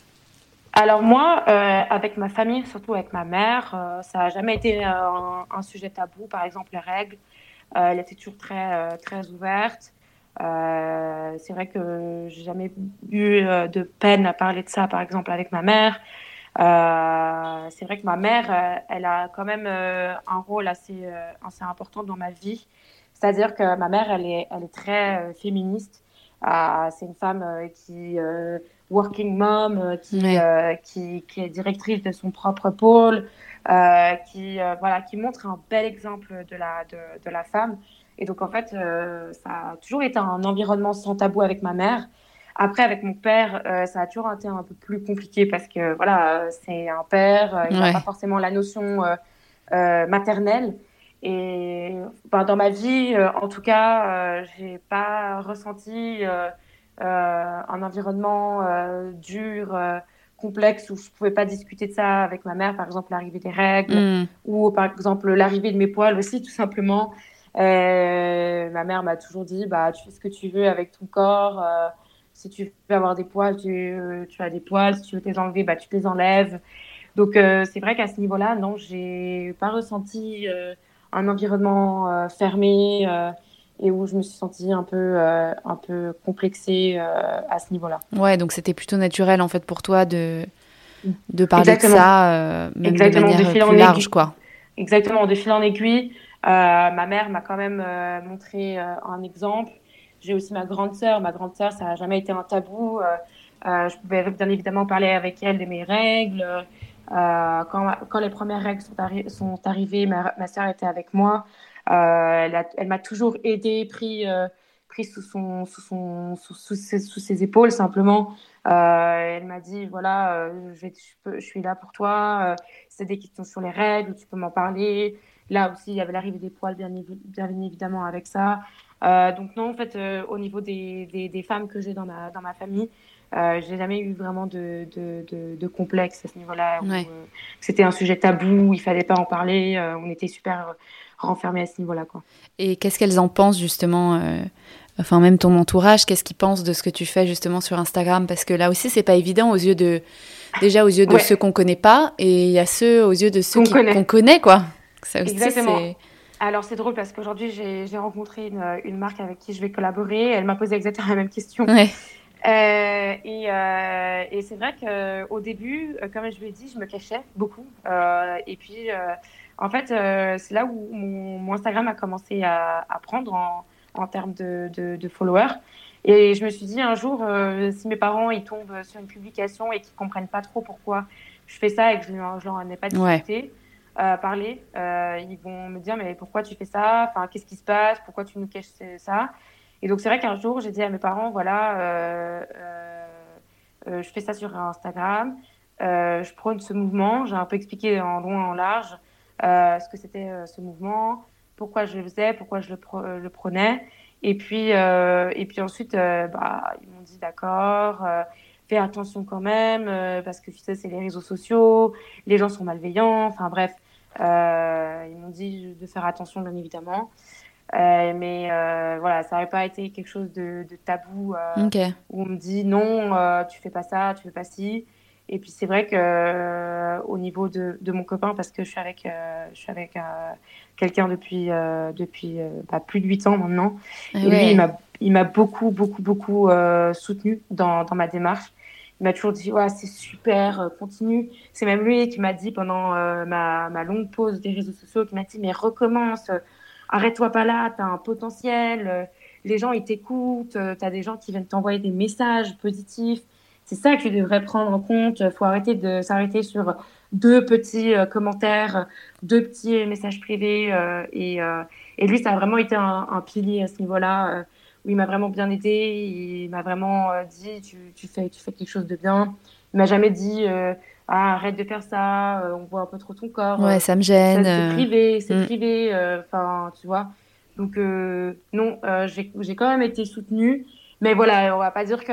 Alors moi, euh, avec ma famille, surtout avec ma mère, ça n'a jamais été un, un, sujet tabou. Par exemple, les règles. Euh, elle était toujours très, euh, très ouverte. Euh, c'est vrai que j'ai jamais eu de peine à parler de ça, par exemple, avec ma mère. Euh, c'est vrai que ma mère, elle a quand même un rôle assez, assez important dans ma vie. C'est-à-dire que ma mère, elle est, elle est très féministe. c'est une femme qui, working mom, qui, qui, qui, est directrice de son propre pôle, euh, qui, euh, voilà, qui montre un bel exemple de la, de, de la femme. Et donc, en fait, euh, ça a toujours été un environnement sans tabou avec ma mère. Après, avec mon père, ça a toujours été un peu plus compliqué parce que, voilà, c'est un père, il n'a pas forcément la notion maternelle. Et ben, dans ma vie, en tout cas, j'ai pas ressenti un environnement dur complexe où je pouvais pas discuter de ça avec ma mère, par exemple l'arrivée des règles mm. ou par exemple l'arrivée de mes poils aussi, tout simplement. Euh, ma mère m'a toujours dit, bah, tu fais ce que tu veux avec ton corps. Euh, si tu veux avoir des poils, tu, tu, as des poils. Si tu veux les enlever, bah, tu les enlèves. Donc, euh, c'est vrai qu'à ce niveau-là, non, j'ai pas ressenti un environnement fermé et où je me suis sentie un peu, euh, un peu complexée euh, à ce niveau-là. Ouais, donc c'était plutôt naturel en fait pour toi de, de parler de ça, euh, même Exactement, de manière plus large, quoi. Exactement, de fil en aiguille. ma mère m'a quand même montré un exemple. J'ai aussi ma grande sœur. Ma grande sœur, ça n'a jamais été un tabou. je pouvais bien évidemment parler avec elle de mes règles. quand, quand les premières règles sont, sont arrivées, ma, ma sœur était avec moi. Euh, elle, m'a toujours aidé, pris, euh, pris sous, son, sous, son, sous, ses, épaules simplement. Euh, elle m'a dit voilà, je, je, suis là pour toi. c'est des questions sur les règles, tu peux m'en parler. Là aussi, il y avait l'arrivée des poils, bien, bien évidemment, avec ça. donc non, en fait, au niveau des, des, femmes que j'ai dans ma, dans ma famille, euh, j'ai jamais eu vraiment de, de, de, de complexe à ce niveau-là. C'était un sujet tabou, il fallait pas en parler. on était super renfermées à ce niveau-là. Quoi. Et qu'est-ce qu'elles en pensent justement euh, Enfin, même ton entourage, qu'est-ce qu'ils pensent de ce que tu fais justement sur Instagram? Parce que là aussi, c'est pas évident aux yeux de. Déjà aux yeux de ceux qu'on connaît pas, et il y a ceux aux yeux de ceux qu'on connaît. quoi. Ça aussi, Exactement. Alors c'est drôle parce qu'aujourd'hui j'ai rencontré une, une, marque avec qui je vais collaborer. Elle m'a posé exactement la même question. Ouais. Euh, et, euh, et c'est vrai qu'au début, comme je lui ai dit, je me cachais beaucoup. Euh, et puis, en fait, euh, c'est là où mon, mon, Instagram a commencé à, à prendre en, en termes de, de, de, followers. Et je me suis dit un jour, si mes parents ils tombent sur une publication et qu'ils comprennent pas trop pourquoi je fais ça et que je, je leur en ai pas discuté, ouais. parler, ils vont me dire mais pourquoi tu fais ça? Enfin, qu'est-ce qui se passe? Pourquoi tu nous caches ça? Et donc, c'est vrai qu'un jour, j'ai dit à mes parents, voilà, euh, euh, euh, je fais ça sur Instagram, euh, je prône ce mouvement. J'ai un peu expliqué en long et en large euh, ce que c'était euh, ce mouvement, pourquoi je le faisais, pourquoi je le, pr le prônais. Et puis, et puis ensuite, bah, ils m'ont dit, d'accord, fais attention quand même, parce que tu sais, c'est les réseaux sociaux, les gens sont malveillants, enfin bref. ils m'ont dit de faire attention, bien évidemment. Euh, mais euh, voilà, ça n'avait pas été quelque chose de, de tabou euh, okay. où on me dit non, euh, tu fais pas ça, tu fais pas ci. Et puis c'est vrai que euh, au niveau de, de, mon copain, parce que je suis avec, je suis avec quelqu'un depuis depuis bah, plus de huit ans maintenant, ah, et ouais. lui il m'a beaucoup beaucoup beaucoup soutenu dans, dans ma démarche. Il m'a toujours dit ouais c'est super, continue. C'est même lui qui m'a dit pendant ma, ma longue pause des réseaux sociaux, qui m'a dit mais recommence arrête-toi pas là, tu as un potentiel, euh, les gens ils t'écoutent, euh, tu as des gens qui viennent t'envoyer des messages positifs. C'est ça que tu devrais prendre en compte. Il faut arrêter de s'arrêter sur deux petits euh, commentaires, deux petits messages privés. Euh, et, euh, et, lui, ça a vraiment été un, un pilier à ce niveau-là, où il m'a vraiment bien aidé. Il m'a vraiment dit tu, tu, fais, tu fais quelque chose de bien. Il m'a jamais dit ah, arrête de faire ça, on voit un peu trop ton corps. Ouais, ça me gêne. C'est privé, c'est privé. Enfin, tu vois. Donc, non, j'ai quand même été soutenue. Mais voilà, on va pas dire que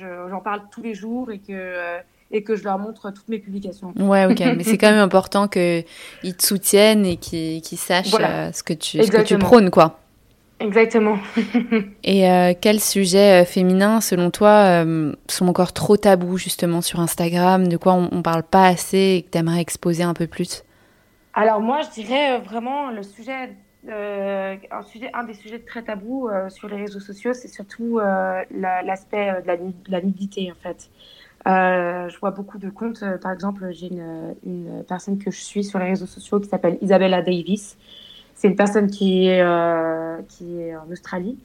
j'en parle tous les jours et que et que je leur montre toutes mes publications. Ouais, ok, mais c'est quand même important qu'ils te soutiennent et qu'ils qu sachent voilà. ce, que tu, ce que tu prônes, quoi. Exactement. et euh, quels sujets euh, féminins, selon toi, euh, sont encore trop tabous justement sur Instagram De quoi on, on parle pas assez et que tu aimerais exposer un peu plus? Alors moi, je dirais vraiment le sujet, un sujet, un des sujets très tabous sur les réseaux sociaux, c'est surtout l'aspect la, de, la, de, la, nudité en fait. je vois beaucoup de comptes, par exemple, j'ai une, une personne que je suis sur les réseaux sociaux qui s'appelle Isabella Davis. C'est une personne qui est, euh, qui est en Australie,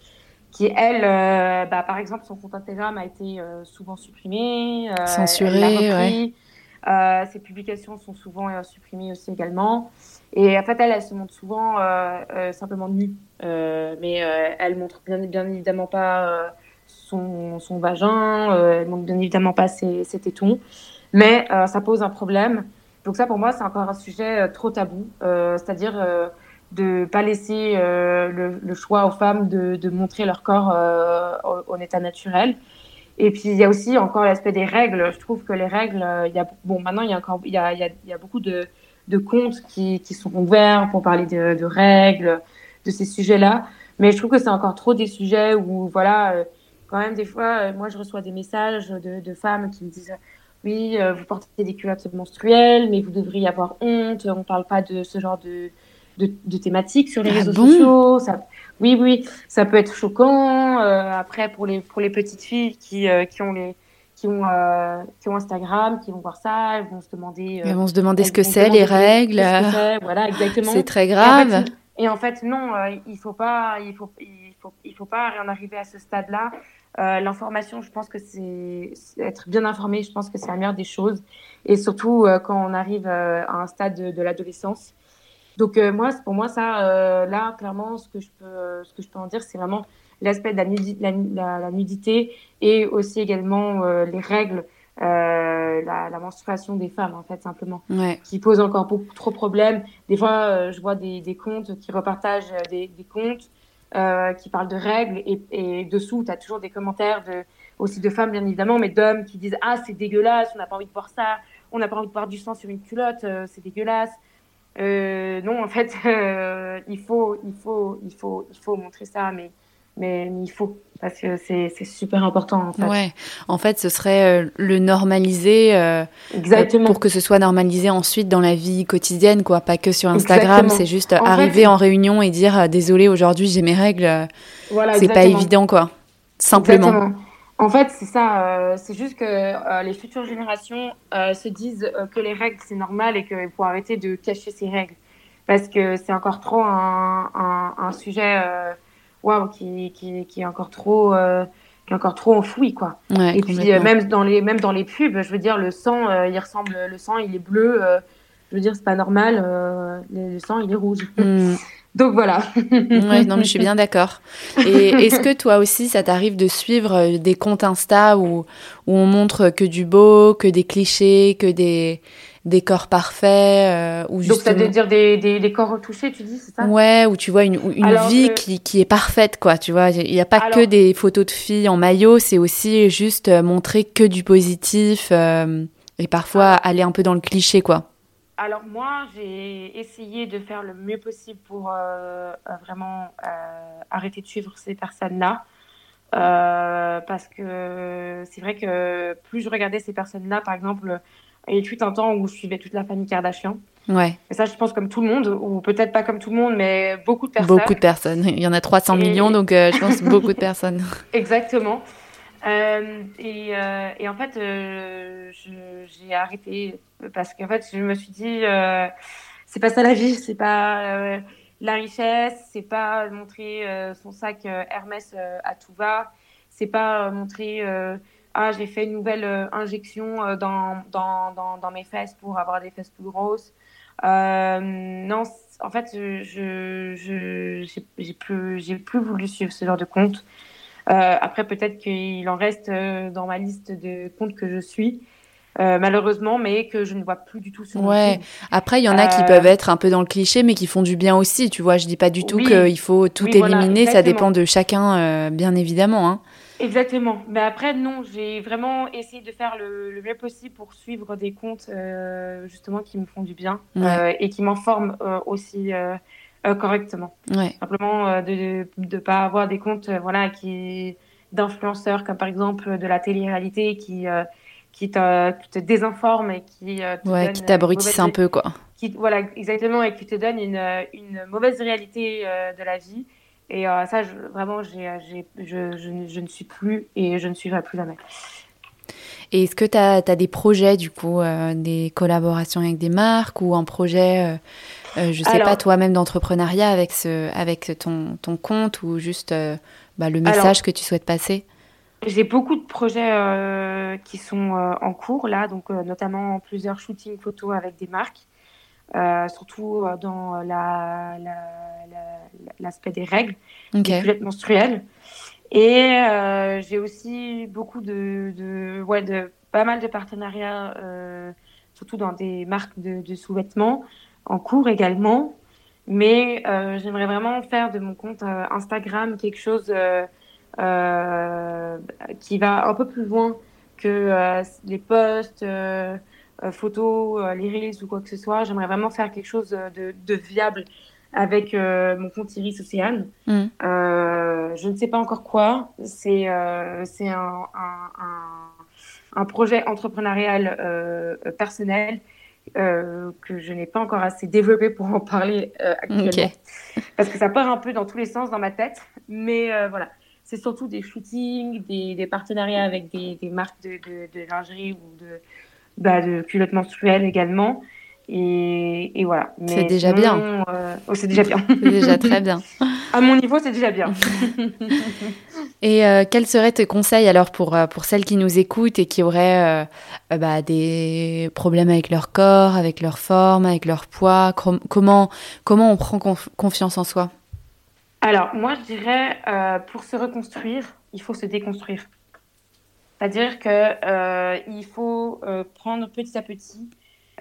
qui, elle, euh, bah, par exemple, son compte Instagram a été euh, souvent supprimé. Censuré, ouais. ses publications sont souvent supprimées aussi également. Et en fait, elle, se montre souvent simplement nue. mais elle montre bien, bien évidemment pas son, son vagin, elle montre bien évidemment pas ses, ses tétons. Mais ça pose un problème. Donc ça, pour moi, c'est encore un sujet trop tabou. C'est-à-dire de pas laisser euh, le, le, choix aux femmes de, de montrer leur corps euh, en état naturel. Et puis il y a aussi encore l'aspect des règles. Je trouve que les règles, euh, il y a bon maintenant il y a encore il y a, il y a, il y a beaucoup de, de comptes qui, qui sont ouverts pour parler de, de règles, de ces sujets-là. Mais je trouve que c'est encore trop des sujets où voilà euh, quand même des fois euh, moi je reçois des messages de, de femmes qui me disent oui vous portez des culottes menstruelles mais vous devriez avoir honte. On parle pas de ce genre de de, de thématiques sur les ah réseaux bon? sociaux. Ça, oui, oui, ça peut être choquant. Euh, après, pour les pour les petites filles qui euh, qui ont les qui ont euh, qui ont Instagram, qui vont voir ça, elles vont se demander. elles vont se demander ce que c'est les règles. Ce voilà, exactement. C'est très grave. Et en fait, et en fait non, il faut pas, il faut il faut il faut pas en arriver à ce stade-là. Euh, l'information, je pense que c'est être bien informé, je pense que c'est la meilleure des choses. Et surtout euh, quand on arrive euh, à un stade de, de l'adolescence, donc euh, moi, pour moi, ça, euh, là, clairement, ce que je peux, euh, ce que je peux en dire, c'est vraiment l'aspect de la, nudi la, la, la, nudité et aussi également euh, les règles, euh, la, la, menstruation des femmes, en fait, simplement, ouais. qui pose encore beaucoup trop de problèmes. Des fois, euh, je vois des, des comptes qui repartagent des, des comptes qui parlent de règles et, et dessous, tu as toujours des commentaires de, aussi de femmes, bien évidemment, mais d'hommes qui disent ah c'est dégueulasse, on n'a pas envie de voir ça, on n'a pas envie de voir du sang sur une culotte, c'est dégueulasse. Euh, non, en fait, euh, il faut, il faut, il faut, il faut montrer ça, mais, mais, mais il faut, parce que c'est super important en fait. Ouais, en fait, ce serait le normaliser Exactement. pour que ce soit normalisé ensuite dans la vie quotidienne, quoi, pas que sur Instagram. C'est juste arriver en réunion et dire désolé, aujourd'hui j'ai mes règles. Voilà, c'est pas évident, quoi. Simplement. Exactement. En fait, c'est ça. c'est juste que les futures générations se disent que les règles c'est normal et qu'il faut arrêter de cacher ces règles parce que c'est encore trop un, un, un sujet waouh qui, qui, qui, est encore trop euh, qui est encore trop enfoui quoi. Ouais, et puis euh, même dans les même dans les pubs, je veux dire le sang euh, il ressemble le sang il est bleu je veux dire c'est pas normal le, sang il est rouge. Hmm. Donc voilà. ouais, non, mais je suis bien d'accord. Et est-ce que toi aussi, ça t'arrive de suivre des comptes Insta où, où on montre que du beau, que des clichés, que des, des corps parfaits. Euh, ou Donc, ça veut dire des, des, des, corps retouchés, tu dis, c'est ça? Ouais, où tu vois une, une vie qui, qui est parfaite, quoi. Tu vois, il n'y a pas que des photos de filles en maillot, c'est aussi juste euh, montrer que du positif euh, et parfois ah. aller un peu dans le cliché, quoi. Alors moi, j'ai essayé de faire le mieux possible pour euh, vraiment arrêter de suivre ces personnes-là. parce que c'est vrai que plus je regardais ces personnes-là, par exemple, il fut un temps où je suivais toute la famille Kardashian. Ouais. Et ça, je pense comme tout le monde, ou peut-être pas comme tout le monde, mais beaucoup de personnes. Beaucoup de personnes. Il y en a 300 millions, donc euh, je pense beaucoup de personnes. Exactement. Euh, et, euh, et, en fait, j'ai arrêté parce qu'en fait, je me suis dit, c'est pas ça la vie, c'est pas la richesse, c'est pas montrer son sac Hermès à tout va, c'est pas montrer ah, j'ai fait une nouvelle euh, injection euh, dans, dans, dans, dans, mes fesses pour avoir des fesses plus grosses. Euh, non, en fait, je j'ai plus, plus voulu suivre ce genre de compte. Après, peut-être qu'il en reste dans ma liste de comptes que je suis. malheureusement, mais que je ne vois plus du tout sur Ouais. Après, il y en a qui peuvent être un peu dans le cliché, mais qui font du bien aussi. Tu vois, je dis pas du tout qu'il faut tout éliminer. ça dépend de chacun, bien évidemment. Hein. Exactement. Mais après, non, j'ai vraiment essayé de faire le, mieux possible pour suivre des comptes euh, justement qui me font du bien euh, et qui m'informent euh, aussi correctement. Simplement de ne pas avoir des comptes voilà, qui d'influenceurs comme par exemple de la télé-réalité qui, qui, te, qui te désinforment et qui te ouais, qui t'abrutissent un peu quoi. Qui, voilà, exactement, et qui te donnent une, une mauvaise réalité de la vie et euh, ça, vraiment, je, je, ne suis plus et je ne suivrai plus jamais. Et est-ce que tu as, des projets, du coup, euh, des collaborations avec des marques ou un projet, euh, je ne sais pas, toi-même d'entrepreneuriat avec, ce, avec ton, ton compte ou juste bah, le message que tu souhaites passer? J'ai beaucoup de projets qui sont en cours, là, donc notamment plusieurs shootings photos avec des marques. Euh, surtout euh, dans l'aspect des règles, okay. des menstruelles. Et euh, j'ai aussi beaucoup de, de, ouais, de pas mal de partenariats, surtout dans des marques de, sous-vêtements, en cours également. Mais j'aimerais vraiment faire de mon compte Instagram quelque chose qui va un peu plus loin que les posts euh, photos, euh, les reels ou quoi que ce soit. J'aimerais vraiment faire quelque chose de, de viable avec euh, mon compte Iris Océane. Mm. je ne sais pas encore quoi. C'est c'est un, un, un, projet entrepreneurial personnel que je n'ai pas encore assez développé pour en parler actuellement. Parce que ça part un peu dans tous les sens dans ma tête. Mais voilà, c'est surtout des shootings, des, des partenariats avec des, des marques de, de, de, lingerie ou de, bah, de culottes menstruelles également. Et, et voilà. C'est déjà bien. Euh, oh, c'est déjà bien. c'est déjà très bien. à mon niveau, c'est déjà bien. et euh, quels seraient tes conseils alors pour, euh, pour celles qui nous écoutent et qui auraient bah, des problèmes avec leur corps, avec leur forme, avec leur poids? Comment, comment on prend confiance en soi? Alors, moi, je dirais, pour se reconstruire, il faut se déconstruire. C'est-à-dire qu'il euh, faut euh, prendre petit à petit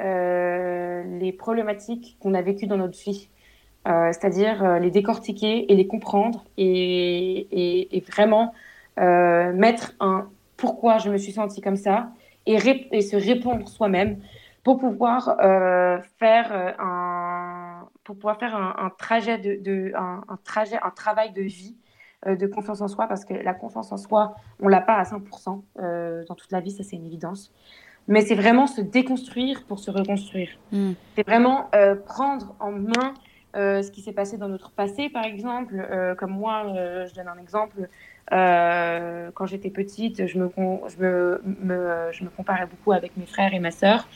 euh, les problématiques qu'on a vécues dans notre vie, c'est-à-dire les décortiquer et les comprendre et, vraiment mettre un pourquoi je me suis sentie comme ça et, et se répondre soi-même pour pouvoir faire un pour pouvoir faire un, trajet de, un, trajet un travail de vie de confiance en soi, parce que la confiance en soi, on l'a pas à 100% dans toute la vie, ça c'est une évidence. Mais c'est vraiment se déconstruire pour se reconstruire. Mm. C'est vraiment prendre en main ce qui s'est passé dans notre passé, par exemple. comme moi, je donne un exemple. quand j'étais petite, je me, je, me, je me comparais beaucoup avec mes frères et ma sœur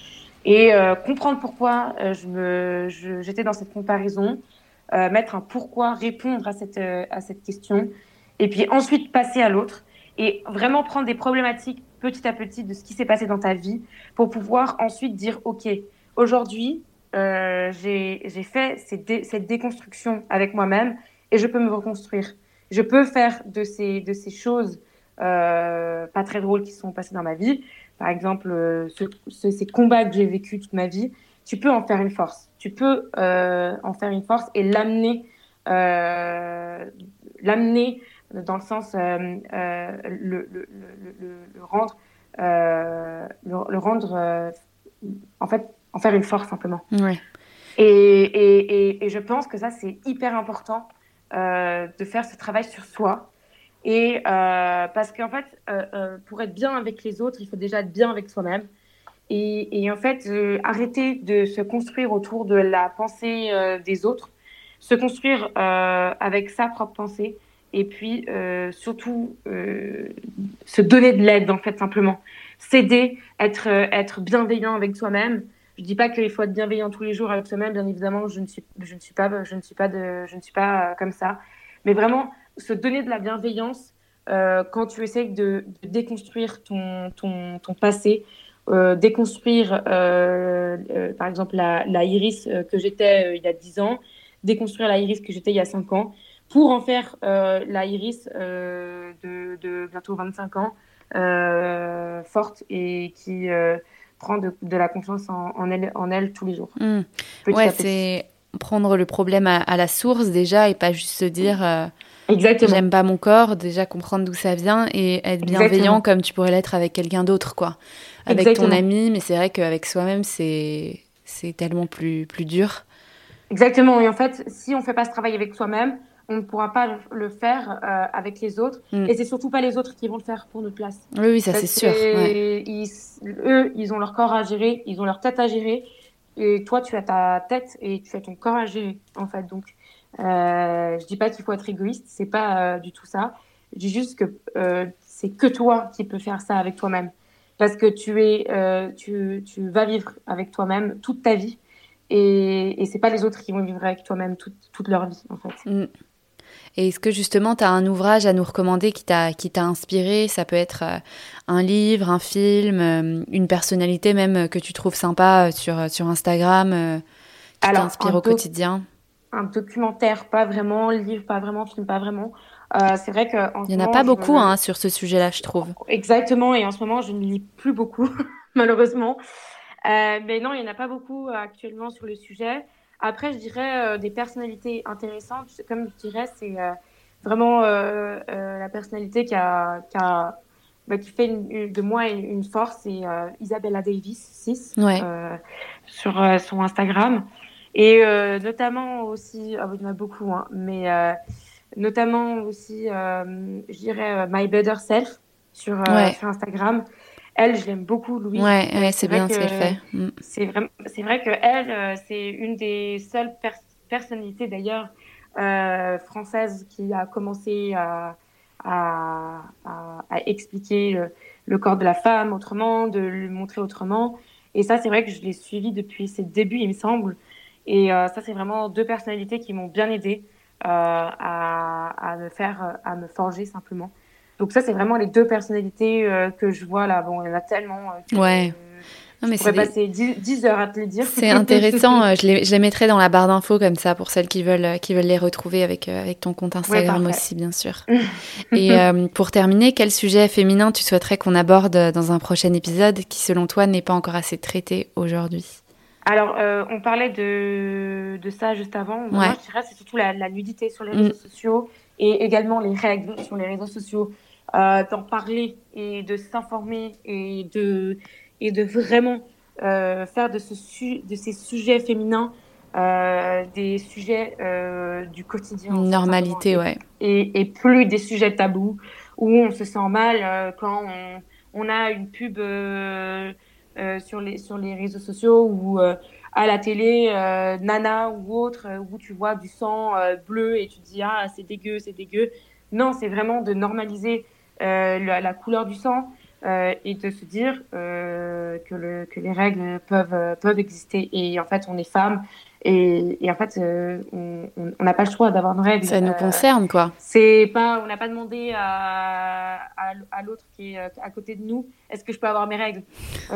et euh, comprendre pourquoi euh, j'étais dans cette comparaison, euh, mettre un pourquoi, répondre à cette, à cette question, et puis ensuite passer à l'autre et vraiment prendre des problématiques petit à petit de ce qui s'est passé dans ta vie pour pouvoir ensuite dire ok aujourd'hui j'ai fait cette, déconstruction avec moi-même et je peux me reconstruire je peux faire de ces de ces choses pas très drôles qui sont passées dans ma vie par exemple, euh, ces combats que j'ai vécu toute ma vie, tu peux en faire une force. Tu peux euh, en faire une force et l'amener, euh, l'amener dans le sens le, le, le, le, rendre, le, rendre, en fait, en faire une force simplement. Ouais. Et, et, et, et, je pense que ça c'est hyper important de faire ce travail sur soi et euh, parce qu'en fait, euh, euh, pour être bien avec les autres, il faut déjà être bien avec soi-même. Et, et, en fait, arrêter de se construire autour de la pensée des autres, se construire avec sa propre pensée, et puis surtout se donner de l'aide, en fait, simplement. S'aider, être, être bienveillant avec soi-même. Je dis pas qu'il faut être bienveillant tous les jours avec soi-même, bien évidemment, je ne suis, je ne suis pas, je ne suis pas, de, je ne suis pas comme ça. Mais vraiment, se donner de la bienveillance euh, quand tu essayes de, déconstruire ton, ton, ton passé, euh, déconstruire, euh, par exemple, la, la iris que j'étais il y a 10 ans, déconstruire la iris que j'étais il y a 5 ans, pour en faire la iris de, de, bientôt 25 ans, forte et qui prend de, de, la confiance en, en, elle, en elle tous les jours. Mmh. Ouais, c'est prendre le problème à, à, la source déjà et pas juste se dire Exactement. J'aime pas mon corps, déjà comprendre d'où ça vient et être bienveillant comme tu pourrais l'être avec quelqu'un d'autre, quoi. Avec ton ami, mais c'est vrai qu'avec soi-même, c'est c'est tellement plus plus dur. Exactement. Et en fait, si on fait pas ce travail avec soi-même, on ne pourra pas le faire euh, avec les autres. Mm. Et c'est surtout pas les autres qui vont le faire pour notre place. Oui, oui ça c'est sûr. Ouais. eux, ils ont leur corps à gérer, ils ont leur tête à gérer. Et toi, tu as ta tête et tu as ton corps à gérer, en fait. Donc, euh, je dis pas qu'il faut être égoïste, c'est pas euh, du tout ça. Je dis juste que euh, c'est que toi qui peux faire ça avec toi-même, parce que tu es, tu, tu vas vivre avec toi-même toute ta vie, et, et c'est pas les autres qui vont vivre avec toi-même toute, toute leur vie en fait. Mm. Et est-ce que justement tu as un ouvrage à nous recommander qui t'a qui t'a inspiré? Ça peut être un livre, un film, une personnalité même que tu trouves sympa sur sur Instagram, qui t'inspire au quotidien? Un documentaire, pas vraiment, livre, pas vraiment, film, pas vraiment. Euh, c'est vrai que il y en a pas beaucoup hein, sur ce sujet-là, je trouve. Exactement, et en ce moment, je ne lis plus beaucoup, malheureusement. Euh, mais non, il y en a pas beaucoup euh, actuellement sur le sujet. Après, je dirais euh, des personnalités intéressantes. Comme je dirais, c'est euh, vraiment la personnalité qui a, qui, a, bah, qui fait une, de moi une, force, c'est Isabella Davis 6 ouais. sur son Instagram. Et euh, notamment aussi, ah, il y en a beaucoup, hein, mais euh, notamment aussi, euh, je dirais, My Better Self sur, sur Instagram. Elle, je l'aime beaucoup, Louise. Ouais, ouais c'est bien ce qu'elle fait. Mm. C'est vrai, c'est vrai que elle, c'est une des seules personnalités d'ailleurs françaises qui a commencé à, à, à, à expliquer le, le, corps de la femme autrement, de le montrer autrement. Et ça, c'est vrai que je l'ai suivi depuis ses débuts, il me semble. Et euh, ça, c'est vraiment deux personnalités qui m'ont bien aidé euh, à, à, me faire, à me forger simplement. Donc ça, c'est vraiment les deux personnalités euh, que je vois là. Bon, il y en a tellement. ouais. Non, mais je pourrais passer 10, heures à te les dire. C'est intéressant. je, les, je les mettrai dans la barre d'infos comme ça pour celles qui veulent, qui veulent les retrouver avec, avec ton compte Instagram aussi, bien sûr. Et pour terminer, quel sujet féminin tu souhaiterais qu'on aborde dans un prochain épisode qui, selon toi, n'est pas encore assez traité aujourd'hui? Alors, euh, on parlait de, de ça juste avant. Moi, je dirais c'est surtout la, la, nudité sur les réseaux mm. sociaux et également les règles sur les réseaux sociaux. Euh, d'en parler et de s'informer et de, et de vraiment euh, faire de, ce su de ces sujets féminins des sujets du quotidien. Normalité, ouais. Et, et, plus des sujets tabous où on se sent mal quand on, on, a une pub sur, les, sur les réseaux sociaux ou à la télé, Nana ou autre, où tu vois du sang bleu et tu te dis ah c'est dégueu, c'est dégueu. Non, c'est vraiment de normaliser la, la, couleur du sang, euh, et de se dire euh, que, le, que les règles peuvent, peuvent exister. Et en fait, on est femme et, et en fait, euh, on n'a pas le choix d'avoir nos règles. Ça nous concerne, quoi. C'est pas, on n'a pas demandé à, à, à l'autre qui est à côté de nous, est-ce que je peux avoir mes règles?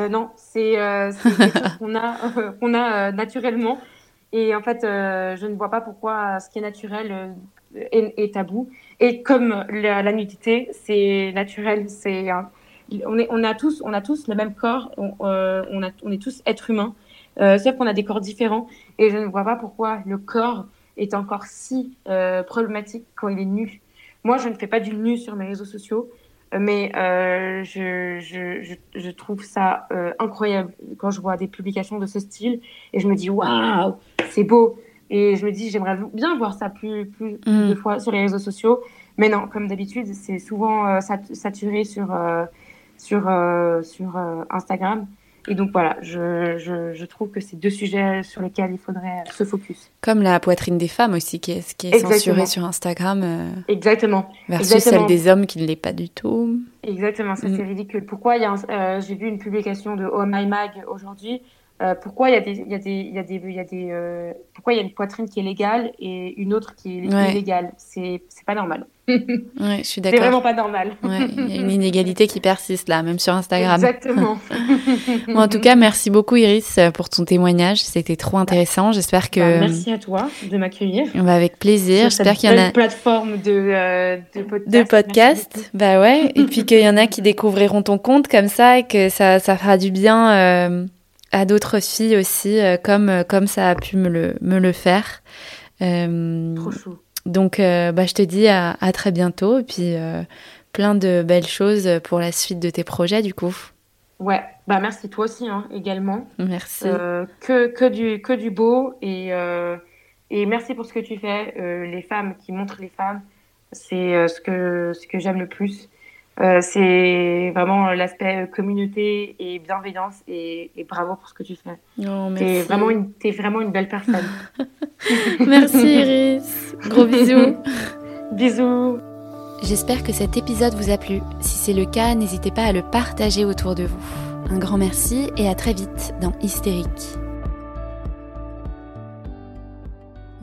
Non, c'est quelque chose qu'on a, qu'on a naturellement. Et en fait, je ne vois pas pourquoi ce qui est naturel est, tabou. Et comme la, nudité, c'est naturel, c'est on, est, on, a tous, on a tous le même corps, on, euh, on, est tous êtres humains, euh, sauf qu'on a des corps différents. Et je ne vois pas pourquoi le corps est encore si euh, problématique quand il est nu. Moi, je ne fais pas du nu sur mes réseaux sociaux, mais euh, je, je, je, trouve ça euh, incroyable quand je vois des publications de ce style et je me dis waouh, c'est beau. Et je me dis, j'aimerais bien voir ça plus, plus, mm. de fois sur les réseaux sociaux. Mais non, comme d'habitude, c'est souvent saturé sur sur, euh, sur euh, Instagram. Et donc voilà, je, je, je, trouve que c'est deux sujets sur lesquels il faudrait se focus. Comme la poitrine des femmes aussi, qui est, qui est censurée sur Instagram. Euh, Exactement. Versus celle des hommes qui ne l'est pas du tout. Exactement, ça mm. c'est ridicule. Pourquoi il y a J'ai vu une publication de Oh My Mag aujourd'hui euh, pourquoi il y a des, il y a des, il y a des, il y a des euh, pourquoi il y a une poitrine qui est légale et une autre qui est illégale? C'est, c'est pas normal. ouais, je suis d'accord. C'est vraiment pas normal. Ouais, il y a une inégalité qui persiste là, même sur Instagram. Exactement. bon, en tout cas, merci beaucoup Iris pour ton témoignage. C'était trop intéressant. J'espère que. Bah, merci à toi de m'accueillir. On va avec plaisir. J'espère qu'il y en a. plateforme de euh, de podcast. De podcast. Bah ouais. et puis qu'il y en a qui découvriront ton compte comme ça et que ça ça fera du bien. À d'autres filles aussi, euh, comme, euh, comme ça a pu me le, me le faire. Euh, Trop chou. Donc, bah, je te dis à, à très bientôt et puis plein de belles choses pour la suite de tes projets, du coup. Ouais, bah merci toi aussi hein, également. Merci. que, que, du, que du beau et, et merci pour ce que tu fais. les femmes qui montrent les femmes, c'est ce que, ce que j'aime le plus. Euh, c'est vraiment l'aspect communauté et bienveillance et, bravo pour ce que tu fais. Oh, t'es vraiment une, es vraiment une belle personne. merci Iris. Gros bisous. bisous. J'espère que cet épisode vous a plu. Si c'est le cas, n'hésitez pas à le partager autour de vous. Un grand merci et à très vite dans Hystérique.